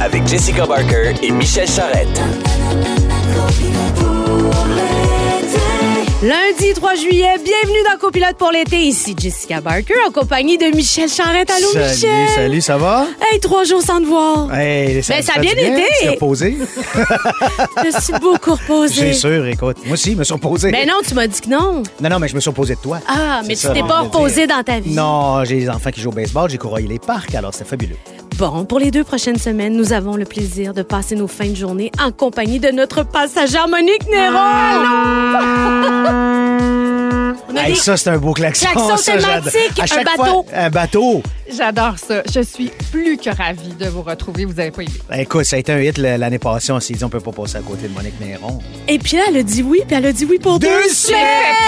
avec Jessica Barker et Michel Charrette. Lundi 3 juillet, bienvenue dans Copilote pour l'été. Ici Jessica Barker en compagnie de Michel Charrette. Allô, Salut, Michel? salut, ça va? Hey, trois jours sans te voir. Hey, Ben, ça a bien du été. Tu t'es reposé? Je suis beaucoup reposée. C'est sûr, écoute. Moi aussi, je me suis reposé. Ben non, tu m'as dit que non. Non, non, mais je me suis reposé de toi. Ah, mais C'est tu t'es pas reposé dans ta vie. Non, j'ai des enfants qui jouent au baseball, j'ai couru les parcs, alors c'était fabuleux. Bon, pour les deux prochaines semaines, nous avons le plaisir de passer nos fins de journée en compagnie de notre passagère Monique Néron. On a Hey, des- ça, c'est un beau klaxon. Klaxon ça, j'adore. thématique, À un chaque bateau. fois, un bateau. J'adore ça. Je suis plus que ravie de vous retrouver. Vous avez pas idée. Ben, écoute, ça a été un hit l'année passée. On s'est dit, on peut pas passer à côté de Monique Néron. Et puis là, elle a dit oui, puis elle a dit oui pour deux, semaines.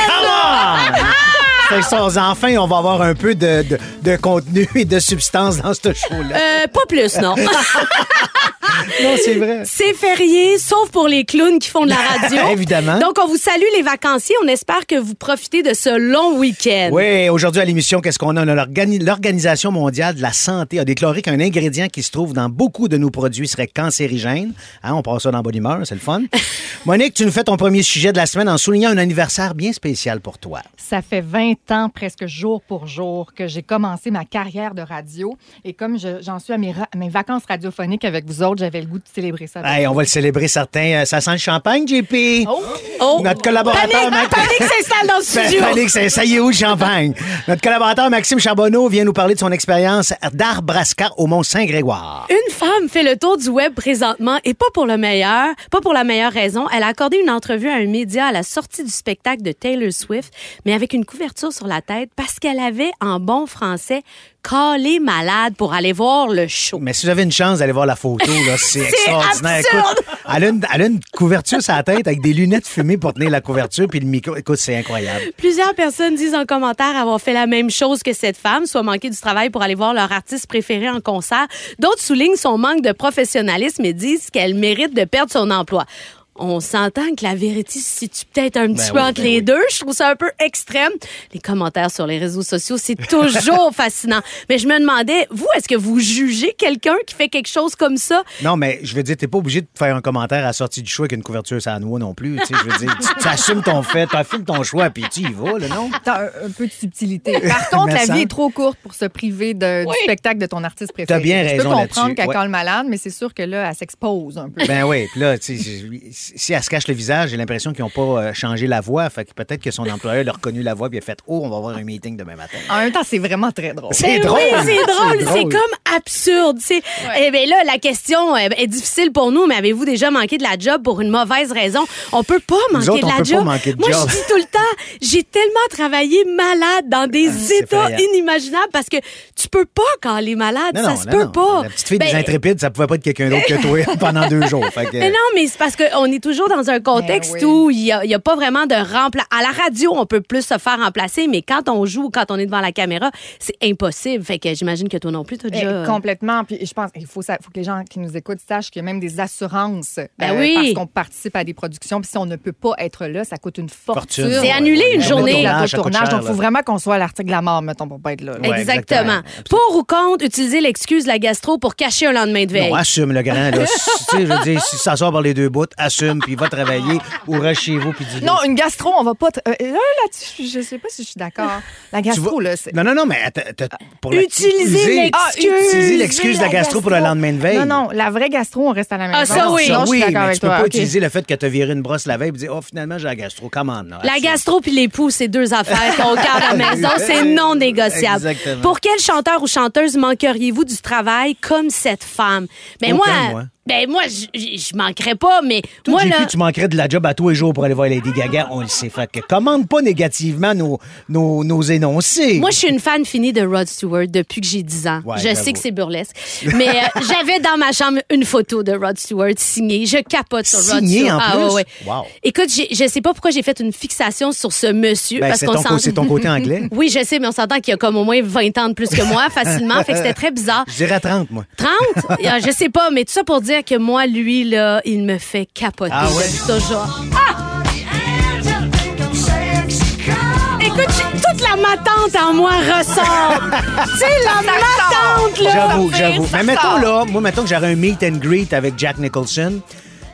Come on! Fait que ça, enfin, on va avoir un peu de, de- de contenu et de substance dans ce show-là. Euh, pas plus, non. non, c'est vrai. C'est férié, sauf pour les clowns qui font de la radio. Évidemment. Donc, on vous salue les vacanciers. On espère que vous profitez de ce long week-end. Oui, aujourd'hui à l'émission, qu'est-ce qu'on a? On a l'organi- L'Organisation mondiale de la santé a déclaré qu'un ingrédient qui se trouve dans beaucoup de nos produits serait cancérigène. Hein, on passe ça dans bonne humeur, c'est le fun. Monique, tu nous fais ton premier sujet de la semaine en soulignant un anniversaire bien spécial pour toi. Ça fait 20 ans, presque jour pour jour, que j'ai commencé ma carrière de radio. Et comme je- j'en suis à mes vacances radiophoniques avec vous autres, j'avais le goût de célébrer ça. Hey, on va le célébrer certains. Euh, Ça sent le champagne, JP? Oh. Notre collaborateur... Panique, Max- panique s'installe dans le studio. fallait que ça, ça y est où le champagne? Notre collaborateur Maxime Charbonneau vient nous parler de son expérience d'Arbrasca au Mont-Saint-Grégoire. Une femme fait le tour du web présentement et pas pour le meilleur, pas pour la meilleure raison. Elle a accordé une entrevue à un média à la sortie du spectacle de Taylor Swift, mais avec une couverture sur la tête parce qu'elle avait, en bon français, calé malade pour aller voir le show. Mais si vous avez une chance d'aller voir la photo, là, c'est extraordinaire. Écoute, elle, a une, elle a une couverture sur la tête avec des lunettes fumées pour tenir la couverture puis le micro. Écoute, c'est incroyable. Plusieurs personnes disent en commentaire avoir fait la même chose que cette femme, soit manqué du travail pour aller voir leur artiste préféré en concert. D'autres soulignent son manque de professionnalisme et disent qu'elle mérite de perdre son emploi. On s'entend que la vérité se situe peut-être un petit Ben peu oui, entre ben les oui. deux. Je trouve ça un peu extrême. Les commentaires sur les réseaux sociaux, c'est toujours fascinant. Mais je me demandais, vous, est-ce que vous jugez quelqu'un qui fait quelque chose comme ça? Non, mais je veux dire, t'es pas obligé de faire un commentaire à la sortie du choix avec une couverture la noix non plus. Tu sais, je veux dire, tu, assumes ton fait, tu assumes ton choix, puis tu y vas, là, non? Attends, un, un peu de subtilité. Par contre, la vie est trop courte pour se priver de- du spectacle de ton artiste préféré. T'as bien Je raison peux là-dessus. comprendre qu'elle Ouais. colle malade, mais c'est sûr que là, elle s'expose un peu. Ben oui, puis là, tu sais, si elle se cache le visage, j'ai l'impression qu'ils n'ont pas euh, changé la voix. Fait que peut-être que son employeur a reconnu la voix puis a fait Oh, on va avoir un meeting demain matin. En même temps, c'est vraiment très drôle. C'est Ben drôle. Oui, c'est drôle. C'est comme absurde. C'est... Eh bien là, la question euh, est difficile pour nous, mais avez-vous déjà manqué de la job pour une mauvaise raison? On peut pas manquer autres, de la job. manquer de Moi, job. je dis tout le temps, j'ai tellement travaillé malade dans des Ah, états effrayant. inimaginables parce que tu peux pas quand elle est malade. Non, ça non, se non, peut non. pas. La petite fille Ben, des intrépides, ça pouvait pas être quelqu'un d'autre que toi pendant deux jours. Fait que- mais non, mais c'est parce qu'on est toujours dans un contexte Ben oui. où il n'y a, il y a pas vraiment de remplaçant. À la radio, on peut plus se faire remplacer, mais quand on joue, quand on est devant la caméra, c'est impossible. Fait que j'imagine que toi non plus, tu Eh, déjà... complètement. Puis je pense qu'il faut, faut que les gens qui nous écoutent sachent qu'il y a même des assurances euh, Ben oui. parce qu'on participe à des productions. Puis si on ne peut pas être là, ça coûte une fortune. Fortune. C'est annulé une Ouais, journée. le tournage, Donc, il faut vraiment qu'on soit à l'article de la mort, mettons, pour pas être là. là. Ouais, exactement. exactement. Pour ou contre utiliser l'excuse de la gastro pour cacher un lendemain de veille? Non, assume le grand. Là. Si- tu sais, je veux dire, si ça sort par les deux bouts, assume, puis va travailler ou reste chez vous, puis dis Non, une gastro, on va pas. t- euh, là, là-dessus, je sais pas si je suis d'accord. La gastro, vas- là, c'est. Non, non, non, mais pour Utiliser Ah, l'excuse. utiliser l'excuse de la gastro pour le lendemain de veille. Non, non, la vraie gastro, on reste à la maison. Ah, ça, oui. Je oui, mais tu peux toi. pas utiliser le fait que tu as viré une brosse la veille et dire, oh, finalement, j'ai la gastro. Comment, non? La gastro puis l'époux, c'est deux affaires qu'on garde à la maison. C'est non négociable. Exactement. Pour quel chanteur ou chanteuse manqueriez-vous du travail comme cette femme? Ben Aucun, moi, moi. Ben moi, je- manquerais pas, mais Toi, moi JP, là. tu manquerais de la job à tous les jours pour aller voir Lady Gaga, on le sait. Fait que commande pas négativement nos, nos, nos énoncés. Moi, je suis une fan finie de Rod Stewart depuis que j'ai 10 ans. Ouais, je sais que c'est burlesque. Mais euh, j'avais dans ma chambre une photo de Rod Stewart signée. Je capote sur Rod Signée, Stewart. en Ah, plus? ouais, ouais. Wow. Écoute, je sais pas pourquoi j'ai fait une fixation sur ce monsieur. Ben, parce c'est qu'on ton, s'en- c'est ton côté anglais? Oui, je sais, mais on s'entend qu'il y a comme au moins 20 ans de plus que moi, facilement. fait que c'était très bizarre. Je dirais 30, moi. 30? Euh, je sais pas, mais tout ça pour dire que moi, lui, là, il me fait capoter. Ah ouais? depuis toujours. Écoute, toute la matante en moi ressort. tu sais, la matante, là. J'avoue, j'avoue. Mais mettons là, moi, mettons que j'aurais un meet and greet avec Jack Nicholson.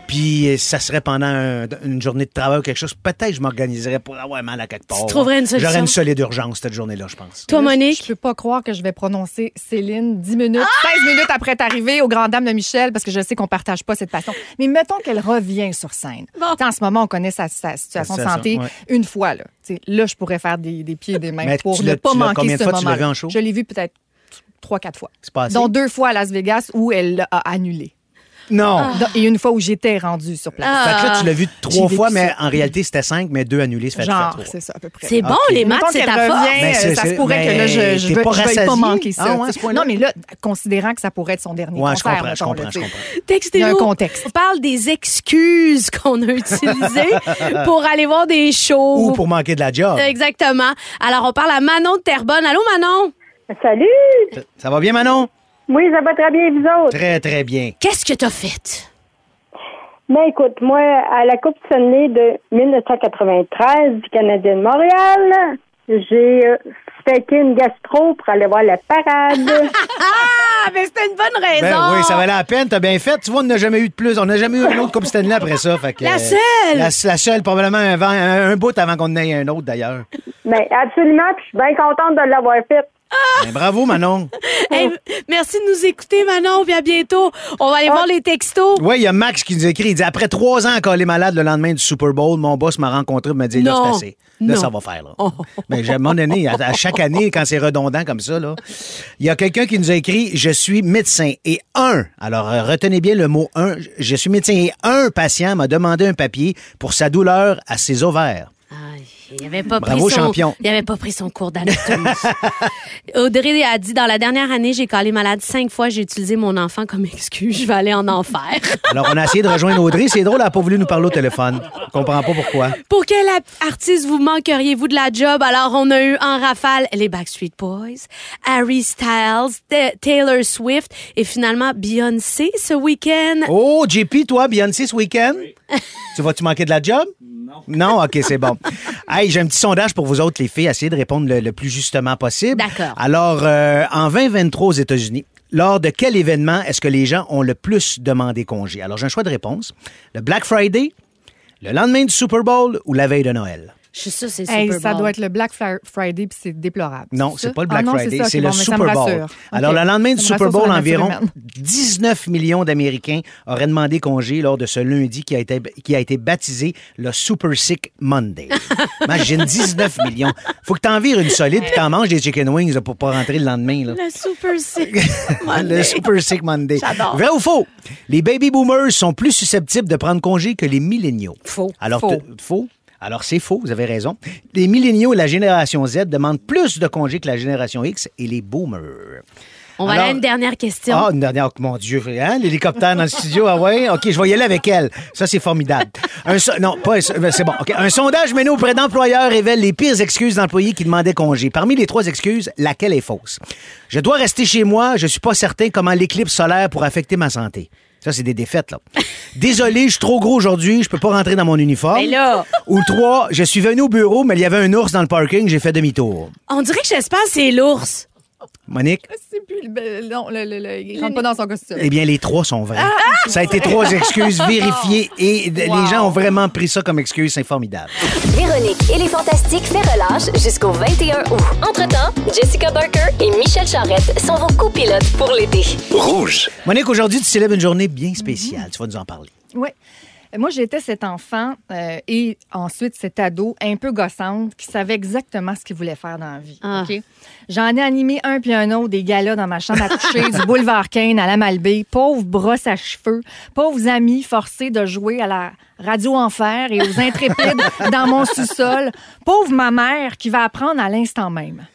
Puis ça serait pendant un- une journée de travail ou quelque chose. Peut-être que je m'organiserais pour avoir mal à quelque part. trouverais une solution? J'aurais une solide urgence cette journée-là, je pense. Toi, Je Monique? peux pas croire que je vais prononcer Céline 10 minutes, 16 minutes après être arrivée aux grandes dames de Michel, parce que je sais qu'on partage pas cette passion. Mais mettons qu'elle revient sur scène. Bon. Tu En ce moment, on connaît sa, sa situation de santé ouais. une fois. Là, Tu sais, là je pourrais faire des, des pieds et des mains Mais pour tu ne l'as- pas tu manquer combien de ce fois tu l'as moment vu en show? Je l'ai vu peut-être trois, quatre fois. C'est pas assez? Dont deux fois à Las Vegas où elle l'a annulé. Non. Ah. Et une fois où j'étais rendue sur place. Fait que là, tu l'as vu trois fois, mais en réalité, c'était cinq, mais deux annulés, ça fait Genre, trois. c'est ça à peu près. C'est bon, les maths, c'est ta force. c'est- euh, ça se pourrait que là, je, je, veux, pas je manquer ça. Ah ouais, ce non, mais là, considérant que ça pourrait être son dernier Ouais, je concert. comprends, je comprends, là, je comprends. Textez-nous. Il y a un contexte. On parle des excuses qu'on a utilisées pour aller voir des shows. Ou pour manquer de la job. Exactement. Alors, on parle à Manon de Terrebonne. Allô, Manon? Salut! Ça va bien, Manon? Oui, ça va très bien, vous autres? Très, très bien. Qu'est-ce que t'as fait? Ben écoute, moi, à la Coupe Stanley de 1993 du Canadien de Montréal, j'ai euh, fêté une gastro pour aller voir la parade. Ah, mais c'était une bonne raison. Ben oui, ça valait la peine, t'as bien fait. Tu vois, on n'a jamais eu de plus. On n'a jamais eu un autre Coupe Stanley après ça. Fait que, La euh, seule! La, la seule, probablement un, vent- un, un bout avant qu'on en ait un autre, d'ailleurs. ben absolument, puis je suis bien contente de l'avoir fait. Ben, bravo, Manon. Hey, merci de nous écouter, Manon, puis à bientôt. On va aller voir les textos. Oui, il y a Max qui nous écrit. Il dit Après trois ans à est malade le lendemain du Super Bowl, mon boss m'a rencontré et m'a dit Là, Non. c'est assez. Là, Non. ça va faire. Là. Mais à un moment donné, à, à chaque année, quand c'est redondant comme ça, là, il y a quelqu'un qui nous a écrit Je suis médecin et un, alors euh, retenez bien le mot un, je suis médecin et un patient m'a demandé un papier pour sa douleur à ses ovaires. Il avait pas Bravo, pris son, champion. Il avait pas pris son cours d'anatomie. Audrey a dit dans la dernière année, j'ai collé malade cinq fois, j'ai utilisé mon enfant comme excuse, je vais aller en enfer. Alors, on a essayé de rejoindre Audrey. C'est drôle, elle n'a pas voulu nous parler au téléphone. Je comprends pas pourquoi. Pour quel artiste vous manqueriez-vous de la job? Alors, on a eu en rafale les Backstreet Boys, Harry Styles, Ta- Taylor Swift et finalement Beyoncé ce week-end. Oh, JP, toi, Beyoncé ce week-end? Tu vas-tu manquer de la job? Non. Non, OK, c'est bon. Hey, j'ai un petit sondage pour vous autres, les filles. Essayez de répondre le, le plus justement possible. D'accord. Alors, euh, en 2023 aux États-Unis, lors de quel événement est-ce que les gens ont le plus demandé congé? Alors, j'ai un choix de réponse. Le Black Friday, le lendemain du Super Bowl ou la veille de Noël? Je suis sûre, c'est Hey, ça Bowl. doit être le Black Fri- Friday, puis c'est déplorable. Non, c'est pas le Ah Black non, Friday, c'est le Super Bowl. Alors, le lendemain du Super Bowl, environ humaine. 19 millions d'Américains auraient demandé congé lors de ce lundi qui a été, qui a été baptisé le Super Sick Monday. Imagine 19 millions. Faut que t'en vires une solide puis t'en manges des chicken wings là, pour pas rentrer le lendemain. Là. Le Super Sick. le Monday. Super Sick Monday. J'adore. Vrai ou faux? Les baby boomers sont plus susceptibles de prendre congé que les milléniaux. Faux. Alors, Faux. faux? Alors, c'est faux, vous avez raison. Les milléniaux et la génération Z demandent plus de congés que la génération X et les boomers. On va Alors- aller à une dernière question. Ah, une dernière, mon Dieu, hein, l'hélicoptère dans le studio, ah ouais? OK, je vais y aller avec elle. Ça, c'est formidable. Un so- non, pas, un- c'est bon. Un sondage mené auprès d'employeurs révèle les pires excuses d'employés qui demandaient congé. Parmi les trois excuses, laquelle est fausse? Je dois rester chez moi, je suis pas certain comment l'éclipse solaire pourrait affecter ma santé. Ça, c'est des défaites, là. Désolé, je suis trop gros aujourd'hui, je peux pas rentrer dans mon uniforme. Mais là- Ou trois, je suis venu au bureau, mais il y avait un ours dans le parking, j'ai fait demi-tour. On dirait que j'espère que c'est l'ours. Monique? C'est plus le, non, le, le- le- il rentre pas dans son costume. Eh bien, les trois sont vrais. Ça a été trois excuses vérifiées et les gens ont vraiment pris ça comme excuse. C'est formidable. Véronique et les Fantastiques fait relâche jusqu'au 21 août. Entre-temps, Jessica Barker et Michel Charrette sont vos copilotes pour l'été. Rouge. Monique, aujourd'hui, tu célèbres une journée bien spéciale. Tu vas nous en parler. Oui. Moi, j'étais cet enfant euh, et ensuite cet ado un peu gossante qui savait exactement ce qu'il voulait faire dans la vie. Ah. J'en ai animé un puis un autre des galas dans ma chambre à coucher du boulevard Kane à la Malbaie. Pauvre brosse à cheveux. Pauvres amis forcés de jouer à la radio enfer et aux intrépides dans mon sous-sol. Pauvre ma mère qui va apprendre à l'instant même.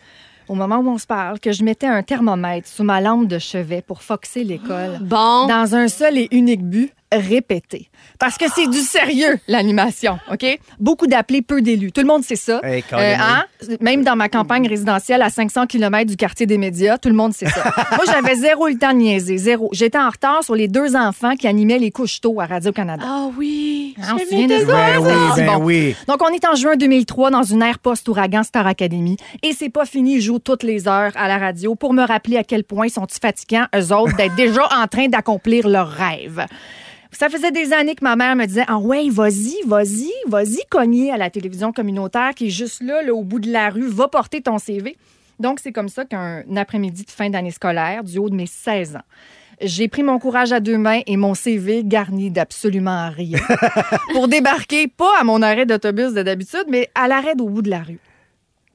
Au moment où on se parle, que je mettais un thermomètre sous ma lampe de chevet pour foxer l'école Bon. dans un seul et unique but, répéter. Parce que c'est du sérieux, l'animation, OK? Beaucoup d'appelés, peu d'élus. Tout le monde sait ça. Hey, Colin, hein? Même dans ma campagne résidentielle à 500 km du quartier des médias, tout le monde sait ça. Moi, j'avais zéro le temps de niaiser, zéro. J'étais en retard sur les deux enfants qui animaient les couches tôt à Radio-Canada. Ah oui. on se souvient de ça, Ben oui, ben bon. oui. Donc, on est en juin 2003 dans une ère post-ouragan Star Academy. Et c'est pas fini, ils jouent toutes les heures à la radio pour me rappeler à quel point ils sont fatigants, eux autres, d'être déjà en train d'accomplir leurs rêves. Ça faisait des années que ma mère me disait Ah ouais, vas-y, vas-y, vas-y cogner à la télévision communautaire qui est juste là, là, au bout de la rue, va porter ton CV. Donc, c'est comme ça qu'un après-midi de fin d'année scolaire, du haut de mes 16 ans, j'ai pris mon courage à deux mains et mon CV garni d'absolument rien pour débarquer, pas à mon arrêt d'autobus de d'habitude, mais à l'arrêt au bout de la rue.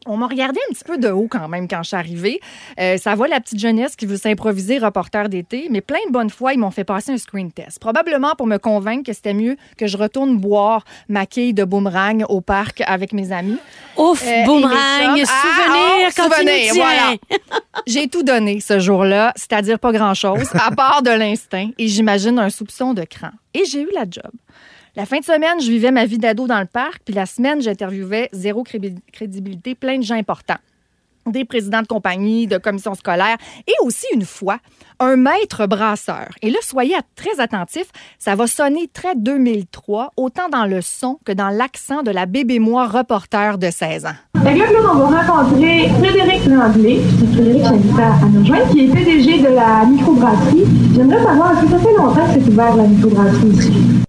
On m'a regardé un petit peu de haut quand même quand je suis arrivée. Euh, ça va la petite jeunesse qui veut s'improviser reporter d'été, mais plein de bonnes fois, ils m'ont fait passer un screen test. Probablement pour me convaincre que c'était mieux que je retourne boire ma quille de boomerang au parc avec mes amis. Ouf, Euh, boomerang, chums. souvenir Ah, quand oh, souvenir, tiens. voilà. J'ai tout donné ce jour-là, c'est-à-dire pas grand-chose, à part de l'instinct et j'imagine un soupçon de cran. Et j'ai eu la job. La fin de semaine, je vivais ma vie d'ado dans le parc, puis la semaine, j'interviewais zéro crédibilité, plein de gens importants. Des présidents de compagnie, de commissions scolaires et aussi une fois, un maître brasseur. Et là, soyez très attentifs, ça va sonner très 2003, autant dans le son que dans l'accent de la bébé-moi reporter de 16 ans. Fait que là, Claude, on va rencontrer Frédéric Langlais. Frédéric, j'invite à, nous rejoindre, qui est PDG de la microbrasserie. J'aimerais savoir, est-ce que ça fait longtemps que c'est ouvert la microbrasserie ici?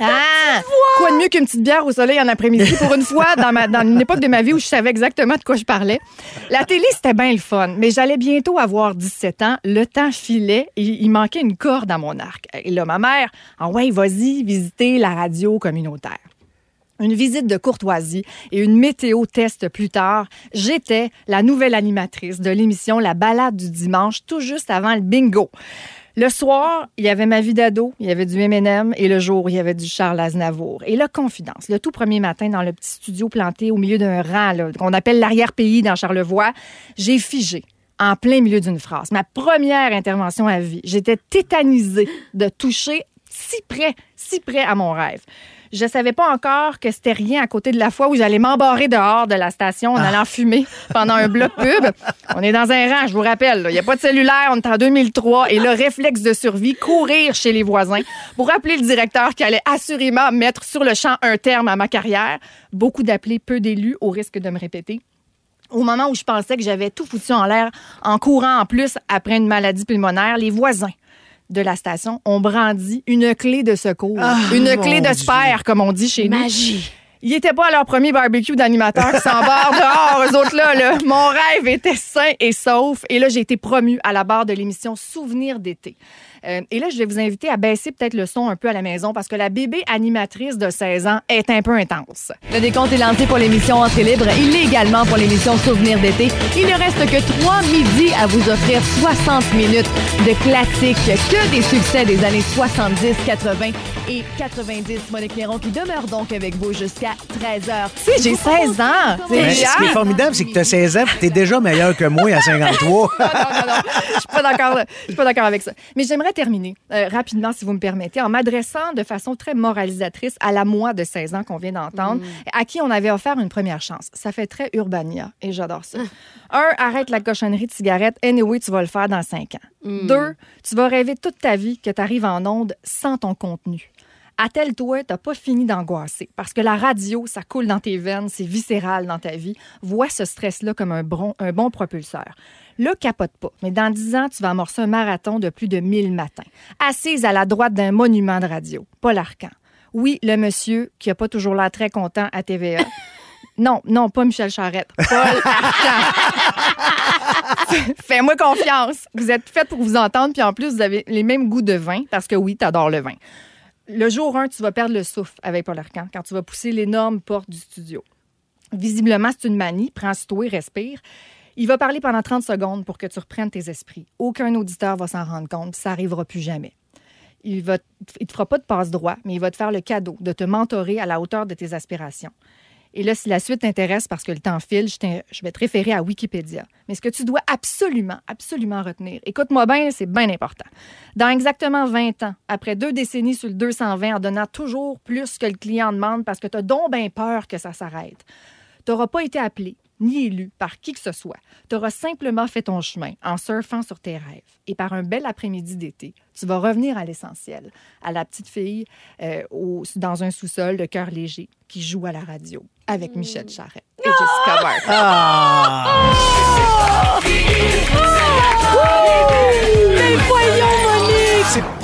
Ah! Quoi de mieux qu'une petite bière au soleil en après-midi pour une fois dans, ma, dans une époque de ma vie où je savais exactement de quoi je parlais. La télé, c'était bien le fun, mais j'allais bientôt avoir 17 ans. Le temps filait et il manquait une corde à mon arc. Et là, ma mère, ah ouais, vas-y, visiter la radio communautaire. Une visite de courtoisie et une météo test plus tard, j'étais la nouvelle animatrice de l'émission La balade du dimanche, tout juste avant le bingo. Le soir, il y avait ma vie d'ado, il y avait du M&M et le jour, il y avait du Charles Aznavour. Et là, confidence, le tout premier matin dans le petit studio planté au milieu d'un rang qu'on appelle l'arrière-pays dans Charlevoix, j'ai figé en plein milieu d'une phrase. Ma première intervention à vie, j'étais tétanisée de toucher si près, si près à mon rêve. Je savais pas encore que c'était rien à côté de la fois où j'allais m'embarrer dehors de la station en allant fumer pendant un bloc pub. On est dans un rang, je vous rappelle. Il n'y a pas de cellulaire, on est en 2003 et le réflexe de survie, courir chez les voisins pour appeler le directeur qui allait assurément mettre sur le champ un terme à ma carrière. Beaucoup d'appelés, peu d'élus, au risque de me répéter au moment où je pensais que j'avais tout foutu en l'air en courant en plus après une maladie pulmonaire, les voisins de la station ont brandi une clé de secours, une mon clé de spare, comme on dit chez nous. Magie. Ils n'étaient pas à leur premier barbecue d'animateur qui s'embarquent dehors, eux autres là, là. Mon rêve était sain et sauf. Et là, j'ai été promue à la barre de l'émission Souvenirs d'été. Euh, et là, je vais vous inviter à baisser peut-être le son un peu à la maison parce que la bébé animatrice de 16 ans est un peu intense. Le décompte est lancé pour l'émission Entrée libre. Il l'est également pour l'émission Souvenirs d'été. Il ne reste que trois midis à vous offrir 60 minutes de classiques, que des succès des années 70, 80 et 90. Monique Néron qui demeure donc avec vous jusqu'à 13h. Tu sais, j'ai 16 ans. C'est Mais ce qui est formidable, c'est que tu as 16 ans et tu es déjà meilleur que moi à 53. non, non, non. Je suis pas d'accord. Je suis pas d'accord avec ça. Mais j'aimerais terminer euh, rapidement, si vous me permettez, en m'adressant de façon très moralisatrice à la moi de 16 ans qu'on vient d'entendre, à qui on avait offert une première chance. Ça fait très Urbania et j'adore ça. Un, arrête la cochonnerie de cigarette. Anyway, tu vas le faire dans 5 ans. Deux, tu vas rêver toute ta vie que tu arrives en onde sans ton contenu. Attelle-toi, t'as pas fini d'angoisser. Parce que la radio, ça coule dans tes veines, c'est viscéral dans ta vie. Vois ce stress-là comme un bon, un bon propulseur. Là, capote pas. Mais dans 10 ans, tu vas amorcer un marathon de plus de 1000 matins. Assise à la droite d'un monument de radio. Paul Arcan. Oui, le monsieur qui a pas toujours l'air très content à TVA. Non, non, pas Michel Charette. Paul. Fais-moi confiance. Vous êtes faite pour vous entendre, puis en plus, vous avez les mêmes goûts de vin, parce que oui, t'adores le vin. Le jour 1, tu vas perdre le souffle avec Paul Arcan quand tu vas pousser l'énorme porte du studio. Visiblement, c'est une manie. Prends-toi, respire. Il va parler pendant 30 secondes pour que tu reprennes tes esprits. Aucun auditeur va s'en rendre compte, ça n'arrivera plus jamais. Il ne te fera pas de passe droit, mais il va te faire le cadeau de te mentorer à la hauteur de tes aspirations. Et là, si la suite t'intéresse parce que le temps file, je, vais te référer à Wikipédia. Mais ce que tu dois absolument, absolument retenir, écoute-moi bien, c'est bien important. Dans exactement 20 ans, après deux décennies sur le 220, en donnant toujours plus que le client demande parce que tu as donc bien peur que ça s'arrête, tu n'auras pas été appelé, ni élu par qui que ce soit. Tu auras simplement fait ton chemin en surfant sur tes rêves. Et par un bel après-midi d'été, tu vas revenir à l'essentiel, à la petite fille euh, au- dans un sous-sol de cœur léger qui joue à la radio avec Michel Charette et Jessica Barker. Ah! Mais voyons, Monique!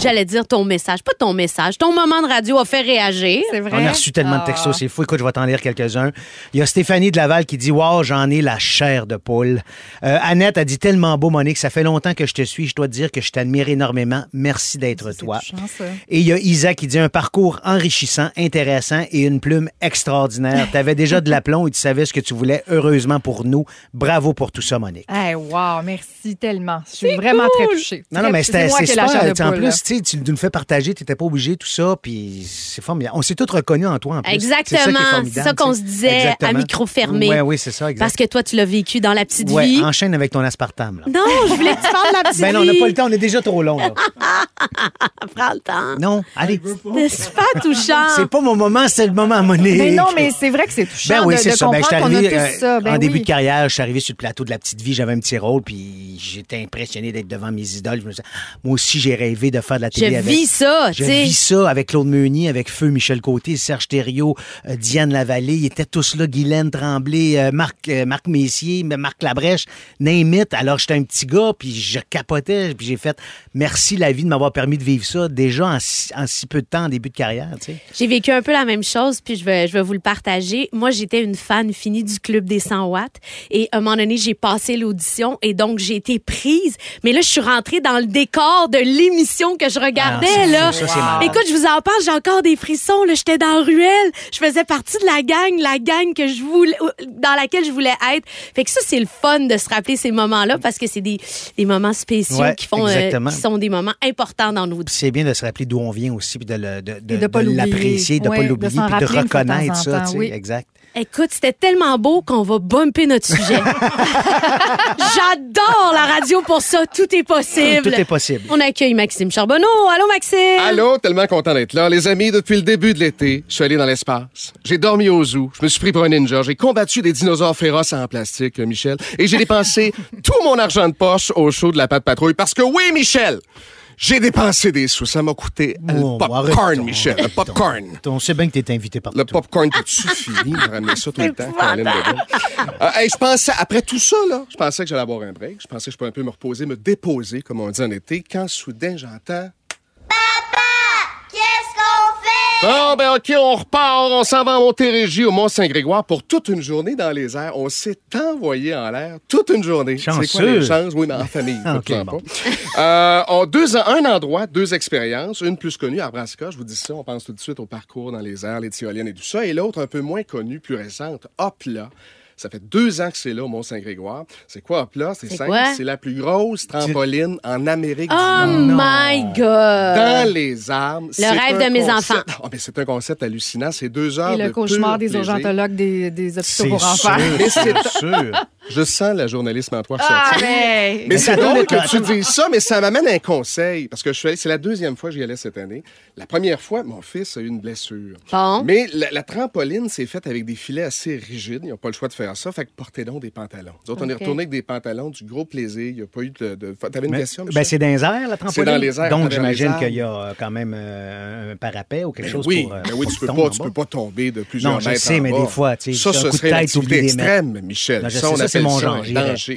J'allais dire ton message, pas ton message. Ton moment de radio a fait réagir. C'est vrai? On a reçu tellement de textos, Ah. c'est fou. Écoute, je vais t'en lire quelques-uns. Il y a Stéphanie de Laval qui dit Wow, j'en ai la chair de poule. Euh, Annette a dit tellement beau, Monique. Ça fait longtemps que je te suis. Je dois te dire que je t'admire énormément. Merci d'être C'est toi. touchant, ça. Et il y a Isa qui dit un parcours enrichissant, intéressant et une plume extraordinaire. Tu avais déjà de l'aplomb et tu savais ce que tu voulais. Heureusement pour nous. Bravo pour tout ça, Monique. Hey, wow, merci tellement. Je suis vraiment très touchée. Non, non, mais c'est c'était c'est super. En. Plus, tu sais, tu nous fais partager, tu n'étais pas obligé, tout ça, puis c'est formidable. On s'est tous reconnus en toi, en plus. Exactement. C'est ça, qu'on se disait Exactement. à micro fermé. Ouais, oui, c'est ça, exact. Parce que toi, tu l'as vécu dans la petite Ouais, vie. enchaîne avec ton aspartame. Là. Non, je voulais que tu parles de la petite Ben non, on vie. n'a pas le temps, on est déjà trop long. Là. Prends le temps. Non, allez. C'est super touchant. C'est pas mon moment, c'est le moment à Monique. Mais non, mais c'est vrai que c'est touchant Ben oui, de, ça. Ben, comprendre je suis qu'on a euh, ça. Ben en début oui. de carrière, je suis arrivé sur le plateau de la petite vie, j'avais un petit rôle, puis j'étais impressionné d'être devant mes idoles. Je me disais, moi aussi, j'ai rêvé de faire de la Je télé avec. vis ça, tu Je sais. vis ça avec Claude Meunier, avec Feu Michel Côté, Serge Thériault, euh, Diane Lavallée. Ils étaient tous là, Guylaine Tremblay, euh, Marc, euh, Marc Messier, Marc Labrèche, name it. Alors, j'étais un petit gars, puis je capotais, puis j'ai fait merci la vie de m'avoir permis de vivre ça déjà en si, en si peu de temps en début de carrière, tu sais. J'ai vécu un peu la même chose, puis je vais, je vais vous le partager. Moi, j'étais une fan finie du Club des 100 watts. Et à un moment donné, j'ai passé l'audition et donc j'ai été prise. Mais là, je suis rentrée dans le décor de l'émission que je regardais. Ah, là. fou, ça. Écoute, je vous en parle, j'ai encore des frissons. Là, J'étais dans la ruelle. Je faisais partie de la gang, la gang que je voulais, dans laquelle je voulais être. Fait que ça, c'est le fun de se rappeler ces moments-là parce que c'est des, des moments spéciaux Ouais, qui, font, euh, qui sont des moments importants dans nos Puis c'est bien de se rappeler d'où on vient aussi, puis de, l'apprécier, de ne pas l'oublier, puis de reconnaître ça, exact. Écoute, c'était tellement beau qu'on va bumper notre sujet. J'adore la radio pour ça. Tout est possible. Tout est possible. On accueille Maxime Charbonneau. Allô, Maxime? Allô, tellement content d'être là. Les amis, depuis le début de l'été, je suis allé dans l'espace. J'ai dormi au zoo. Je me suis pris pour un ninja. J'ai combattu des dinosaures féroces en plastique, Michel. Et j'ai dépensé tout mon argent de poche au show de la patte patrouille. Parce que oui, Michel, j'ai dépensé des sous. Ça m'a coûté Oh, le popcorn, Michel. Le popcorn. On sait bien que tu es invité par Le popcorn, t'as-tu fini? De ramener ça tout le temps? Euh, hey, je pensais, après tout ça, là, je pensais que j'allais avoir un break. Je pensais que je pouvais un peu me reposer, me déposer, comme on dit en été, quand soudain j'entends. Bon, ben OK, on repart. On s'en va à Montérégie, au Mont-Saint-Grégoire, pour toute une journée dans les airs. On s'est envoyé en l'air toute une journée. C'est quoi les chances? Oui, mais en famille. Ah, faites-vous ok, en bon. pas. Euh, on- deux, un endroit, deux expériences. Une plus connue, à Brassica, je vous dis ça. On pense tout de suite au parcours dans les airs, les tyroliennes et tout ça. Et l'autre, un peu moins connue, plus récente, Hop là. Ça fait deux ans que c'est là, au Mont-Saint-Grégoire. C'est quoi Hop là? C'est simple. C'est la plus grosse trampoline en Amérique Oh du Nord my God! dans les arbres. C'est rêve de mes concept- enfants. Ben, c'est un concept hallucinant. C'est deux heures Et de le cauchemar des plaisir. urgentologues des, des hôpitaux C'est pour sûr, enfants. C'est sûr. Je sens la journalisme en toi Ah, ressortir. mais... Mais c'est drôle que tu dises ça, mais ça m'amène à un conseil. Parce que je suis allé- c'est la deuxième fois que j'y allais cette année. La première fois, mon fils a eu une blessure. Bon. Mais la, la trampoline, c'est faite avec des filets assez rigides. Ils n'ont pas le choix de faire ça. Fait que portez donc des pantalons. Nous autres, on est retourné avec des pantalons, du gros plaisir. Il n'y a pas eu de. de... T'avais une Mais- question, ben, Michel? c'est dans les airs, la trampoline. C'est dans les airs, Donc, j'imagine qu'il y a euh, quand même euh, un parapet ou quelque Ben chose oui, pour. euh, ben oui, pour tu peux tu bas. peux pas tomber de plusieurs Non, je mètres sais, en mais bas. des fois, tu sais, ça, juste un ce coup de serait tête, extrême, Michel. Non, je ça, sais, on ça, c'est mon ça genre.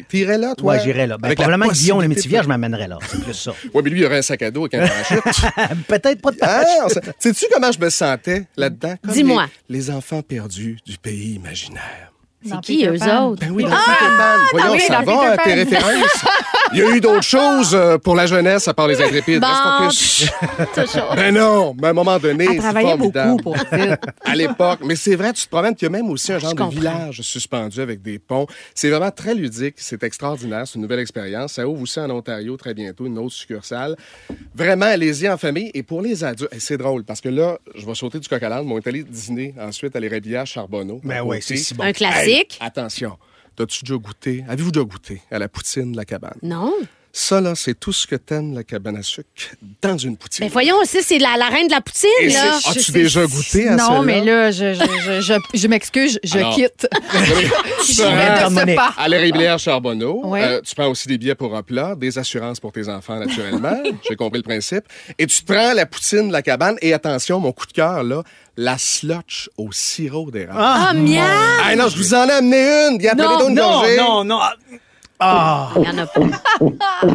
T'irais là, toi? Ouais, j'irais là. Ben, probablement que Guillaume, le métivier, je m'amènerais là. C'est plus ça. Ouais, mais lui, il aurait un sac à dos avec un parachute. Peut-être pas de Hein? parachute. Sais-tu comment je me sentais là-dedans? Dis-moi. Les enfants perdus du pays imaginaire. C'est qui, Peter eux Pan? autres? Ben oui, dans Peter Pan. Voyons, oui, ça dans va, Peter tes Pan. références. Il y a eu d'autres choses euh, pour la jeunesse à part les intrépides. Bon. Ben non, mais à un moment donné, c'est formidable. beaucoup pour à l'époque. Mais c'est vrai, tu te promènes, il y a même aussi un genre Je de comprends. village suspendu avec des ponts. C'est vraiment très ludique, c'est extraordinaire, c'est une nouvelle expérience. Ça ouvre aussi en Ontario très bientôt, une autre succursale. Vraiment, allez-y en famille. Et pour les adultes, c'est drôle, parce que là, je vais sauter du coq à l'âne, mais on est allé dîner ensuite à l'Érébillard Charbonneau. Ben à ouais, côté. c'est si bon. Un classique? Hey, attention, t'as-tu déjà goûté, avez-vous déjà goûté à la poutine de la cabane? Non. Ça, là, c'est tout ce que t'aimes, la cabane à sucre, dans une poutine. Mais voyons aussi, c'est la, la reine de la poutine, Et là. c'est- As-tu déjà goûté à Non, celle-là? mais là, je, je, je, je, je m'excuse, je Alors, quitte. tu Je sais pas. à la Rivière Charbonneau. Ouais. Euh, tu prends aussi des billets pour un plat, des assurances pour tes enfants, naturellement. J'ai compris le principe. Et tu te prends la poutine de la cabane. Et attention, mon coup de cœur, là, la slotch au sirop d'érable. Ah, miam! Ah non, je vous en ai amené une. Non, prenez donc une Non, non, non. Ah, Il y en a pas.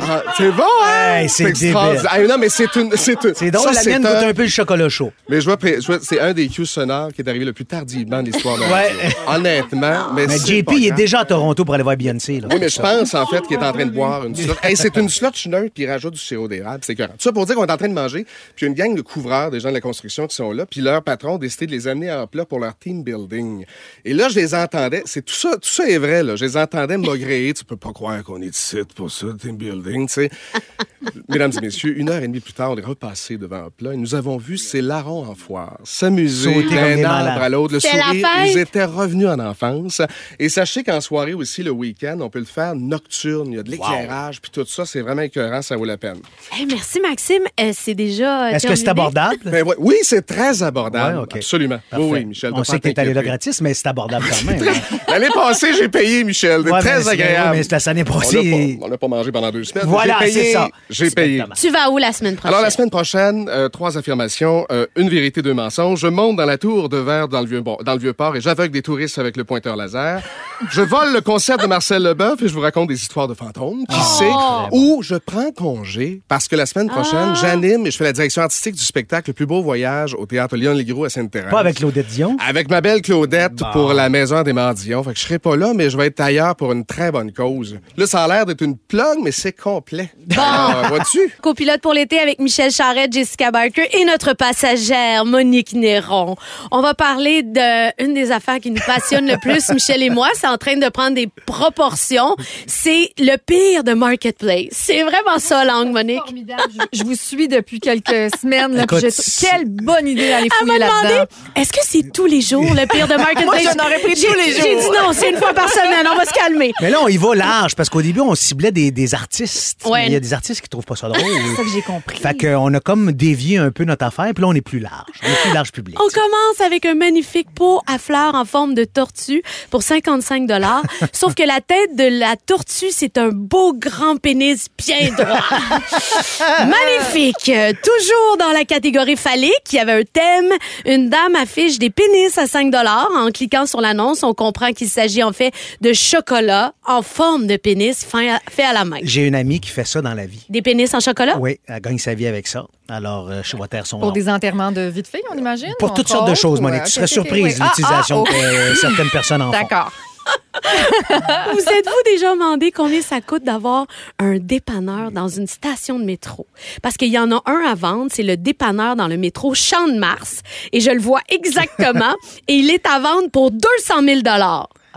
Ah, c'est bon, hein? Hey, c'est extraordinaire. débile. Ah, non, mais c'est une... C'est une- c'est drôle, ça, la mienne goûte un- un peu le chocolat chaud. Mais je vois, c'est un des cues sonores qui est arrivé le plus tardivement de l'histoire de la Ouais. Honnêtement. Mais, JP, il est déjà à Toronto pour aller voir Beyoncé. Là. Oui, mais je pense, en fait, qu'il est en train de boire une slot. Hey, c'est une slot neutre, puis il rajoute du sirop d'érable. C'est. Tout ça pour dire qu'on est en train de manger, puis il y a une gang de couvreurs, des gens de la construction qui sont là, puis leur patron a décidé de les amener à plat pour leur team building. Et là, je les entendais. C'est tout ça, tout ça est vrai, là. Je les entendais maugréer. Tu peux pas croire qu'on est ici pour ça, team building, tu sais. Mesdames et messieurs, une heure et demie plus tard, on est repassé devant un plat et nous avons vu ces larrons en foire s'amuser d'un arbre à l'autre, le sourire. Ils étaient revenus en enfance. Et sachez qu'en soirée aussi, le week-end, on peut le faire nocturne. Il y a de l'éclairage, puis tout ça, c'est vraiment écœurant, ça vaut la peine. Hey, merci, Maxime. Euh, c'est déjà. euh, Est-ce que c'est abordable? Ben ouais, oui, c'est très abordable. Ouais. Absolument. Parfait. Oui, Michel. On sait que t'es allé là gratis, mais c'est abordable quand même. hein. L'année passée, j'ai payé, Michel. C'est Ouais, très agréable. mais On passée. n'a pas, mangé pendant deux semaines. Voilà, J'ai payé, c'est ça. J'ai payé. Tu vas où la semaine prochaine? Alors, la semaine prochaine, euh, trois affirmations, euh, une vérité, deux mensonges. Je monte dans la tour de verre dans le vieux, dans le vieux port et j'aveugle des touristes avec le pointeur laser. Je vole le concert de Marcel Leboeuf et je vous raconte des histoires de fantômes. Qui sait? Ou je prends congé parce que la semaine prochaine, j'anime et je fais la direction artistique du spectacle Le plus beau voyage au théâtre Léon Legros à Sainte-Thérèse. Pas avec Claudette Dion? Avec ma belle Claudette pour la maison des Mardillons. Fait que je serai pas là, mais je vais être ailleurs pour une très bonne cause. Là, ça a l'air d'être une plug, mais c'est complet. Alors, vois-tu? Copilote pour l'été avec Michel Charette, Jessica Barker et notre passagère Monique Néron. On va parler de une des affaires qui nous passionne le plus, Michel et moi. C'est en train de prendre des proportions. C'est le pire de Marketplace. C'est vraiment ça, langue, Monique. Formidable. Je, je vous suis depuis quelques semaines. Là, puis Écoute, j'ai- quelle bonne idée d'aller Elle m'a fouiller demandé, là-dedans. est-ce que c'est tous les jours le pire de Marketplace? Moi, j'en aurais pris J'ai- tous les J'ai jours. dit non, c'est une fois par semaine. On va se calmer. Mais là, on y va large parce qu'au début, on ciblait des, des artistes. Ouais. Il y a des artistes qui trouvent pas ça drôle. C'est ça que j'ai compris. Fait qu'on a comme dévié un peu notre affaire, puis là, on est plus large. On est plus large public. On commence avec un magnifique pot à fleurs en forme de tortue pour 55 dollars. Sauf que la tête de la tortue, c'est un beau grand pénis bien droit. Magnifique. Toujours dans la catégorie phallique, il y avait un thème. Une dame affiche des pénis à 5 dollars. En cliquant sur l'annonce, on comprend qu'il s'agit en fait de chocolat en forme de pénis fait à, fait à la main. J'ai une amie qui fait ça dans la vie. Des pénis en chocolat? Oui, elle gagne sa vie avec ça. Alors, euh, je vais taire son Pour nom. des enterrements de vie de fille, on imagine? Pour toutes sortes de choses, ou, Monique. euh, Tu serais surprise de l'utilisation Ah, ah, que euh, certaines personnes en font. D'accord. Vous êtes-vous déjà demandé combien ça coûte d'avoir un dépanneur dans une station de métro? Parce qu'il y en a un à vendre, c'est le dépanneur dans le métro Champ de Mars. Et je le vois exactement. et il est à vendre pour 200 000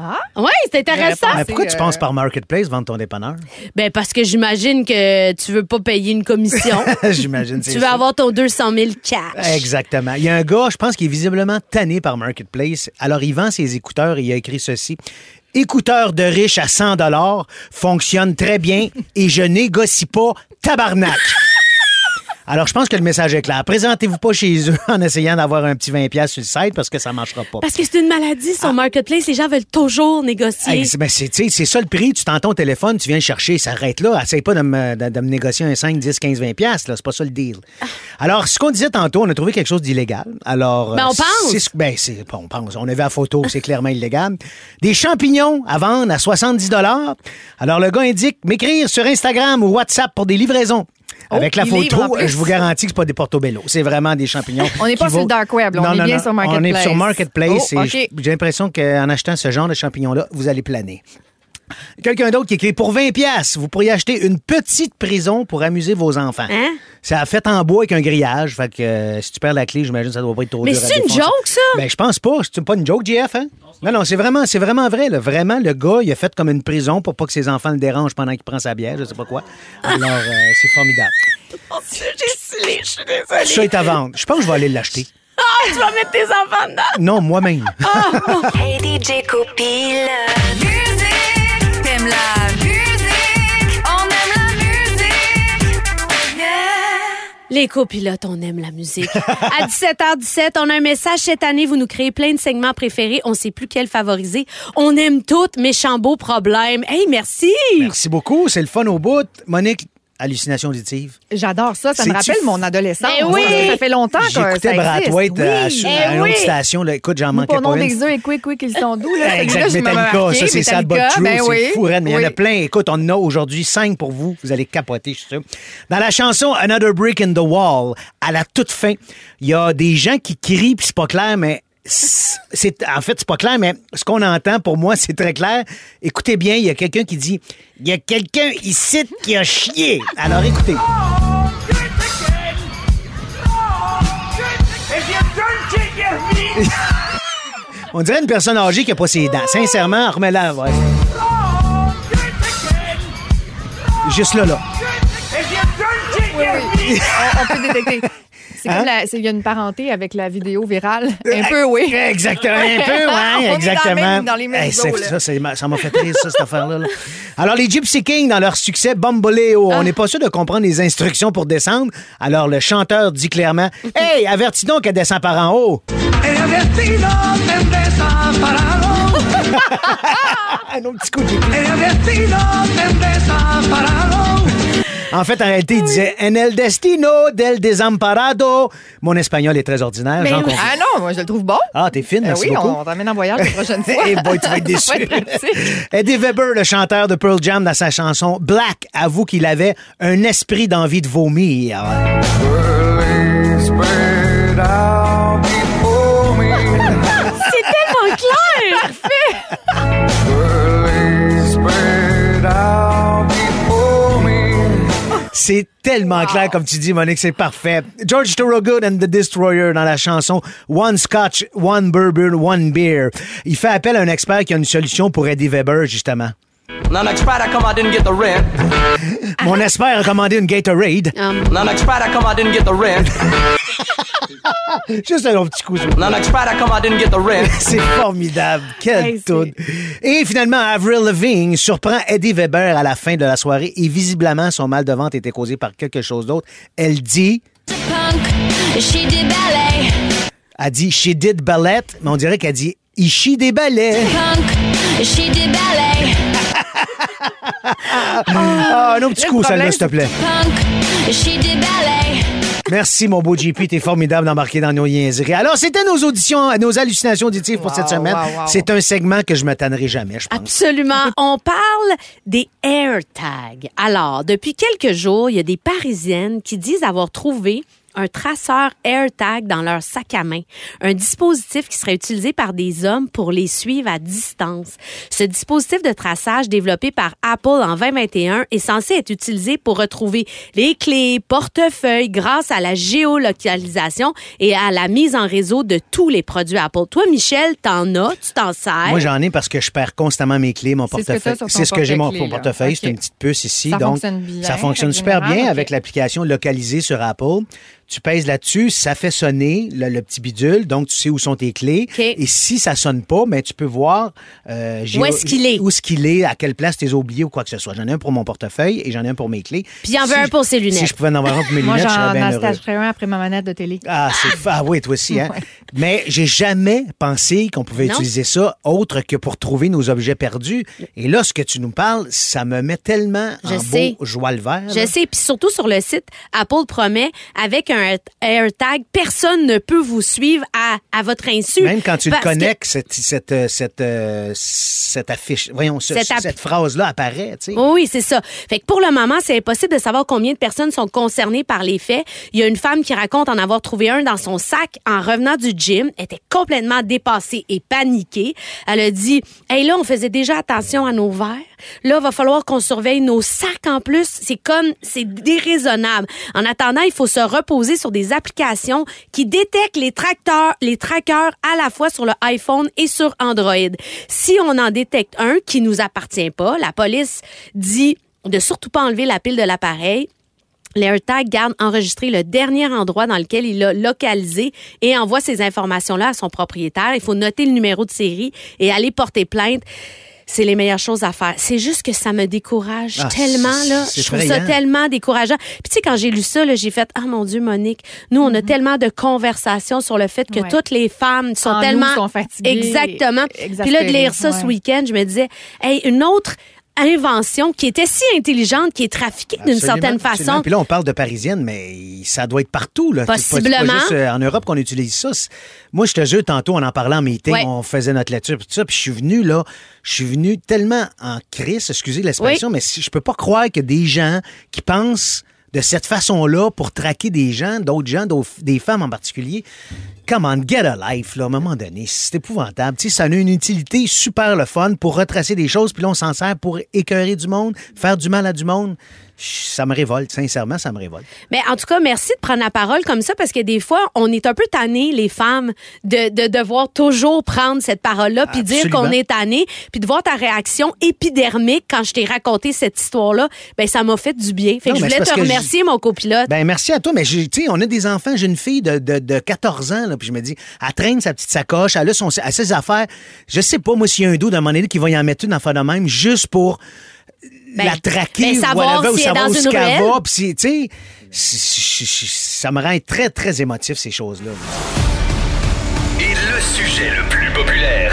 Ah? Oui, c'est intéressant. Mais pourquoi tu euh, penses par Marketplace vendre ton dépanneur? Ben, parce que j'imagine que tu veux pas payer une commission. J'imagine. tu veux ça. avoir ton 200 000 cash. Exactement. Il y a un gars, je pense, qui est visiblement tanné par Marketplace. Alors, il vend ses écouteurs et il a écrit ceci. Écouteurs de riches à 100 dollars fonctionnent très bien et je négocie pas tabarnak. Alors, je pense que le message est clair. Présentez-vous pas chez eux en essayant d'avoir un petit 20$ sur le site parce que ça marchera pas. Parce que c'est une maladie sur Marketplace. Les gens veulent toujours négocier. Ben, c'est tu sais, c'est ça le prix. Tu t'entends au téléphone, tu viens le chercher, ça arrête là. Essaye pas de me, de, de me négocier un 5, 10, 15, 20 piastres, là. C'est pas ça le deal. Alors, ce qu'on disait tantôt, on a trouvé quelque chose d'illégal. Alors, Ben, on euh, pense. Ben, on pense. On a vu la photo, c'est clairement illégal. Des champignons à vendre à 70 Alors, le gars indique m'écrire sur Instagram ou WhatsApp pour des livraisons. Avec la photo, je vous garantis que c'est pas des portobello. C'est vraiment des champignons. On n'est pas sur le dark web, on est bien sur On Marketplace. est sur Marketplace Oh, et j'ai l'impression qu'en achetant ce genre de champignons-là, vous allez planer. Quelqu'un d'autre qui écrit pour 20 pièces, vous pourriez acheter une petite prison pour amuser vos enfants. Hein? C'est a fait en bois avec un grillage, fait que euh, si tu perds la clé, j'imagine que ça doit pas être trop Mais dur à c'est une défoncer. joke, ça? Ben je pense pas, c'est pas une joke JF hein? Non non, c'est vraiment c'est vraiment vrai là. Vraiment le gars, il a fait comme une prison pour pas que ses enfants le dérangent pendant qu'il prend sa bière, je sais pas quoi. Alors euh, c'est formidable. Ça est à vendre. Je pense que je vais aller l'acheter. Ah, tu vas mettre tes enfants dedans? Non, moi-même. Hey DJ Copile la musique, on aime la musique. Les copilotes, on aime la musique. à 17h17, on a un message cette année. Vous nous créez plein de segments préférés. On sait plus quel favoriser. On aime toutes, méchant beau problème. Hey, merci. Merci beaucoup. C'est le fun au bout. Monique, hallucination auditive. J'adore ça. Ça me rappelle mon adolescence. Ben oui. Ça fait longtemps que J'écoutais Brad existe. White à, Oui. à Eh une oui. autre station. Là. Écoute, j'en manquais Pour nom pas une. des œufs et quick, quick, ils sont doux. Là. Exact, Metallica, ça c'est Sad But True, ben c'est oui. fou, mais il y en a Oui. plein. Écoute, on en a aujourd'hui cinq pour vous. Vous allez capoter, je suis sûr. Dans la chanson Another Brick in the Wall, à la toute fin, il y a des gens qui crient, puis c'est pas clair, mais c'est en fait c'est pas clair mais ce qu'on entend pour moi c'est très clair écoutez bien il y a quelqu'un qui dit il y a quelqu'un ici qui a chié alors écoutez on dirait une personne âgée qui a pas ses dents sincèrement remets-la ouais. juste là là. On, on peut détecter. C'est Hein? comme la- c'est- il y a une parenté avec la vidéo virale. Un peu, oui. Exactement, un peu, On ouais, est dans exactement. le même- dans les mêmes Hey, c'est- eaux, là. ça, m'a fait rire, ça, cette affaire-là. là. Alors, les Gypsy Kings, dans leur succès Bamboleo, Ah. on n'est pas sûr de comprendre les instructions pour descendre. Alors, le chanteur dit clairement Hey, avertis donc qu'elle descend par en haut. Un autre petit coup de En fait, en réalité, il disait En el destino del desamparado. Mon espagnol est très ordinaire. J'en oui. comprends. Ah non, moi, je le trouve bon. Ah, t'es fine, Ben merci oui, beaucoup. on, on t'emmène en voyage la prochaine fois. Eh boy, tu vas être déçu. Eddie Weber, le chanteur de Pearl Jam, dans sa chanson Black, avoue qu'il avait un esprit d'envie de vomir. C'est tellement clair, comme tu dis, Monique, c'est parfait. George Thorogood and the Destroyer dans la chanson One Scotch, One Bourbon, One Beer. Il fait appel à un expert qui a une solution pour Eddie Weber, justement. Now next Friday I come I didn't get the rent. Mon expert a commandé une Gatorade. I didn't get the rent. Juste un autre petit coup. come I didn't get the rent. C'est formidable. Quel Hey. Et finalement, Avril Lavigne surprend Eddie Weber à la fin de la soirée et visiblement, son mal de ventre était causé par quelque chose d'autre. Elle dit, elle dit, she did ballet, mais on dirait qu'elle dit, ishi des ballets. Ah, un autre petit coup, celle-là, s'il te plaît. Merci, mon beau JP. T'es formidable d'embarquer dans nos niaiseries. Alors, c'était nos auditions, nos hallucinations auditives pour cette semaine. wow, wow. C'est un segment que je me tannerai jamais, je pense. Absolument. On parle des AirTags. Alors, depuis quelques jours, il y a des Parisiennes qui disent avoir trouvé un traceur AirTag dans leur sac à main, un dispositif qui serait utilisé par des hommes pour les suivre à distance. Ce dispositif de traçage développé par Apple en 2021 est censé être utilisé pour retrouver les clés, portefeuilles grâce à la géolocalisation et à la mise en réseau de tous les produits Apple. Toi, Michel, t'en as, tu t'en sers? Moi, j'en ai parce que je perds constamment mes clés, mon portefeuille. C'est ce que j'ai mon portefeuille. C'est une petite puce ici. Ça donc, fonctionne bien, ça fonctionne super général, bien avec l'application localisée sur Apple. Tu pèses là-dessus, ça fait sonner le, le petit bidule, donc tu sais où sont tes clés. Et si ça sonne pas, ben, tu peux voir euh, Où est-ce qu'il est? Où est-ce qu'il est, à quelle place tu les as oubliés ou quoi que ce soit. J'en ai un pour mon portefeuille et j'en ai un pour mes clés. Puis il en veut Si un pour ses lunettes. Si je pouvais en avoir un pour mes Moi, lunettes, je j'en serais bien heureux. un après ma manette de télé. Ah, c'est ah oui, toi aussi, hein. Mais j'ai jamais pensé qu'on pouvait Non. utiliser ça autre que pour trouver nos objets perdus. Et là, ce que tu nous parles, ça me met tellement Je en sais. beau joie le vert. Je sais, puis surtout sur le site, Apple promet, avec un AirTag, personne ne peut vous suivre à, à votre insu. Même quand tu le connectes, cette, cette, euh, cette, euh, cette affiche, voyons, ce- Cette cette phrase-là apparaît, tu sais. Oui, oui, c'est ça. Fait que pour le moment, c'est impossible de savoir combien de personnes sont concernées par les faits. Il y a une femme qui raconte en avoir trouvé un dans son sac en revenant du gym. Elle était complètement dépassée et paniquée. Elle a dit, hey là, on faisait déjà attention à nos verres. Là, va falloir qu'on surveille nos sacs en plus. C'est comme, c'est déraisonnable. En attendant, il faut se reposer sur des applications qui détectent les tracteurs, les trackers à la fois sur le iPhone et sur Android. Si on en détecte un qui nous appartient pas, la police dit de surtout pas enlever la pile de l'appareil. L'AirTag garde enregistré le dernier endroit dans lequel il l'a localisé et envoie ces informations-là à son propriétaire. Il faut noter le numéro de série et aller porter plainte. C'est les meilleures choses à faire. C'est juste que ça me décourage Ah, tellement, là. Je trouve ça tellement décourageant. Puis tu sais, quand j'ai lu ça, là, j'ai fait, ah mon Dieu, Monique, nous, on a tellement de conversations sur le fait que. Ouais. toutes les femmes sont En nous, tellement... sont fatiguées, Exactement. Puis là, de lire ça ouais. ce week-end, je me disais, hey, une autre invention qui était si intelligente, qui est trafiquée d'une certaine absolument. façon. Puis là, on parle de parisienne, mais ça doit être partout. Là. C'est pas- c'est pas Possiblement. juste, euh, en Europe qu'on utilise ça. Moi, je te jure, tantôt, on en parlait en meeting, Ouais. on faisait notre lecture, puis tout ça, puis je suis venu là, je suis venu tellement en crise, excusez l'expression, mais si, je peux pas croire que des gens qui pensent de cette façon-là pour traquer des gens, d'autres gens, des femmes en particulier. Come on, get a life, là, à un moment donné. C'est épouvantable. Tu sais, ça a une utilité super le fun pour retracer des choses, puis là, on s'en sert pour écœurer du monde, faire du mal à du monde. Ça me révolte, sincèrement, ça me révolte. Mais en tout cas, merci de prendre la parole comme ça parce que des fois, on est un peu tanné, les femmes, de, de devoir toujours prendre cette parole-là puis dire qu'on est tanné. Puis de voir ta réaction épidermique quand je t'ai raconté cette histoire-là, ben ça m'a fait du bien. Fait que je voulais te remercier, mon copilote. Ben merci à toi, mais tu sais, on a des enfants, j'ai une fille de, de, de 14 ans, là, puis je me dis, elle traîne sa petite sacoche, elle a, son, elle a ses affaires. Je sais pas, moi, s'il y a un dos d'un moment donné qui va y en mettre une affaire de même, juste pour Ben, la traquer ben, ou savoir whatever, ou si elle est savoir dans où une ce qu'elle va, puis si- tu sais, ça me rend très, très émotif, ces choses-là. Et le sujet le plus populaire.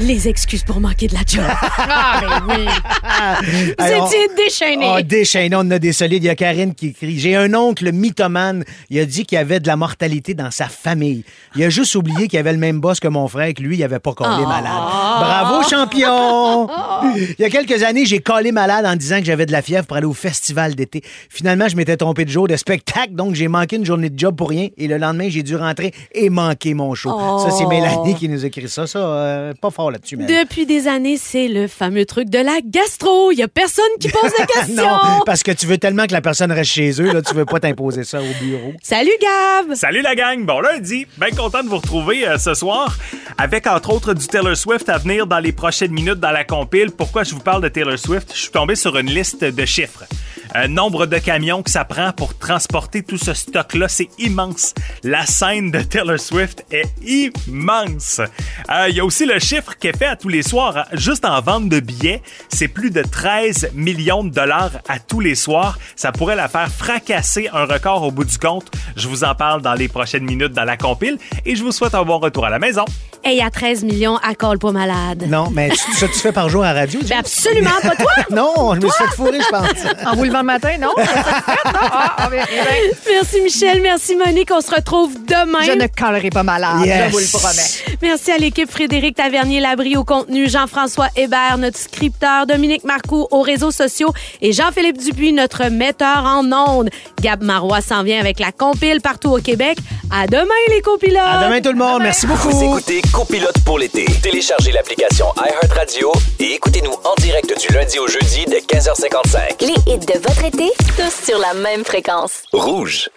Les excuses pour manquer de la job. Ah, mais oui. Vous Alors, étiez déchaînés. Ah, déchaîné, on a des solides. Il y a Karine qui écrit J'ai un oncle mythomane. Il a dit qu'il y avait de la mortalité dans sa famille. Il a juste oublié qu'il avait le même boss que mon frère et que lui, il avait pas collé Ah. malade. Bravo, champion Il y a quelques années, j'ai collé malade en disant que j'avais de la fièvre pour aller au festival d'été. Finalement, je m'étais trompé de jour de spectacle, donc j'ai manqué une journée de job pour rien. Et le lendemain, j'ai dû rentrer et manquer mon show. Ça, c'est Oh. Mélanie qui nous écrit ça. Ça, euh, pas fort là-dessus. Depuis des années, c'est le fameux truc de la gastro. Il y a personne qui pose la question. non, parce que tu veux tellement que la personne reste chez eux, là, tu veux pas t'imposer ça au bureau. Salut Gab. Salut la gang, bon lundi, bien content de vous retrouver euh, ce soir avec entre autres du Taylor Swift à venir dans les prochaines minutes dans la compile. Pourquoi je vous parle de Taylor Swift? Je suis tombé sur une liste de chiffres. Un nombre de camions que ça prend pour transporter tout ce stock-là, c'est immense. La scène de Taylor Swift est immense. Euh, Il y a aussi le chiffre qui est fait à tous les soirs, juste en vente de billets, c'est plus de 13 millions de dollars à tous les soirs. Ça pourrait la faire fracasser un record au bout du compte. Je vous en parle dans les prochaines minutes dans la compile et je vous souhaite un bon retour à la maison. Et il y a 13 millions à call pas malade. Non, mais ça, tu fais par jour à la radio? Ben absolument pas toi. non, je me suis fait fourrer, je pense. En vous levant le matin, non? Ah, ah, Merci Michel, merci Monique. On se retrouve demain. je ne collerai pas malade, Yes. je vous le promets. Merci à l'équipe Frédéric Tavernier-Labrie au contenu, Jean-François Hébert, notre scripteur, Dominique Marcoux aux réseaux sociaux et Jean-Philippe Dupuis, notre metteur en ondes. Gab Marois s'en vient avec la compile partout au Québec. À demain les copilotes. À demain, tout le monde. Merci beaucoup. Vous écoutez Copilote pour l'été. Téléchargez l'application iHeartRadio et écoutez-nous en direct du lundi au jeudi de 15h55. Les hits de votre tous sur la même fréquence. Rouge.